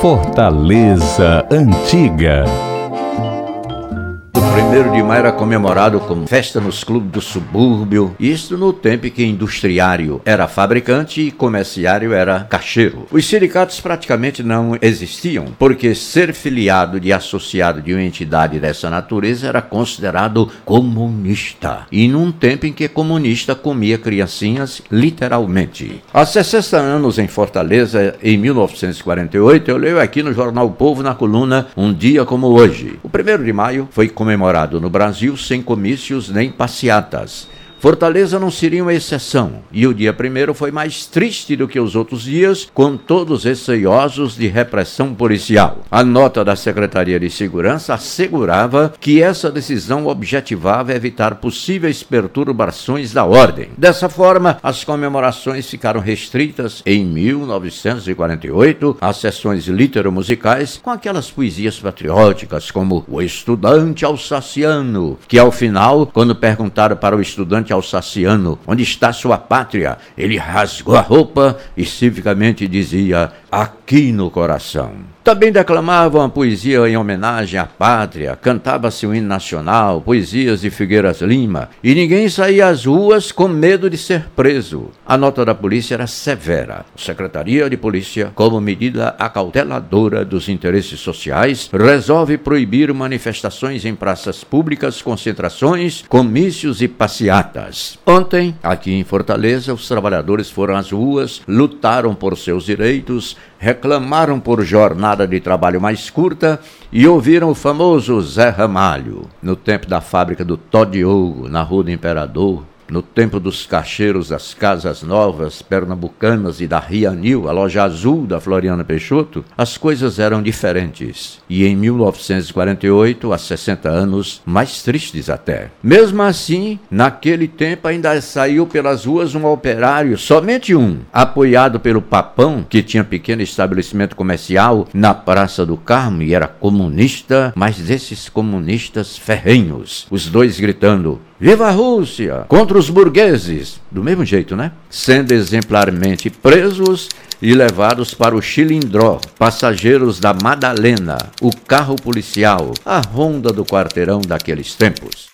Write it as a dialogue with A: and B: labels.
A: Fortaleza Antiga
B: primeiro de maio era comemorado como festa nos clubes do subúrbio, isso no tempo em que industriário era fabricante e comerciário era caixeiro. Os sindicatos praticamente não existiam, porque ser filiado de associado de uma entidade dessa natureza era considerado comunista. E num tempo em que comunista comia criancinhas literalmente. Há 60 anos em Fortaleza, em 1948, eu leio aqui no jornal o Povo na coluna Um Dia Como Hoje. O primeiro de maio foi comemorado no Brasil sem comícios nem passeatas. Fortaleza não seria uma exceção, e o dia primeiro foi mais triste do que os outros dias, com todos receiosos de repressão policial. A nota da Secretaria de Segurança assegurava que essa decisão objetivava evitar possíveis perturbações da ordem. Dessa forma, as comemorações ficaram restritas em 1948 às sessões literomusicais com aquelas poesias patrióticas como O Estudante Alsaciano, que ao final, quando perguntaram para o estudante alsaciano, onde está sua pátria? Ele rasgou a roupa e civicamente dizia: Aqui no coração. Também declamavam a poesia em homenagem à pátria, cantava-se o hino nacional, poesias de Figueiras Lima, e ninguém saía às ruas com medo de ser preso. A nota da polícia era severa. A Secretaria de Polícia, como medida acauteladora dos interesses sociais, resolve proibir manifestações em praças públicas, concentrações, comícios e passeatas. Ontem, aqui em Fortaleza, os trabalhadores foram às ruas, lutaram por seus direitos, reclamaram por jornada de trabalho mais curta e ouviram o famoso Zé Ramalho, no tempo da fábrica do Tó Diogo, na Rua do Imperador, no tempo dos cacheiros das Casas Novas, Pernambucanas e da Rianil, a loja azul da Floriana Peixoto, as coisas eram diferentes. E em 1948, há 60 anos, mais tristes até. Mesmo assim, naquele tempo ainda saiu pelas ruas um operário, somente um, apoiado pelo Papão, que tinha pequeno estabelecimento comercial na Praça do Carmo e era comunista, mas desses comunistas ferrenhos. Os dois gritando: Viva a Rússia! Contra os burgueses! Do mesmo jeito, né? Sendo exemplarmente presos e levados para o Chilindró, passageiros da Madalena, o carro policial, a ronda do quarteirão daqueles tempos.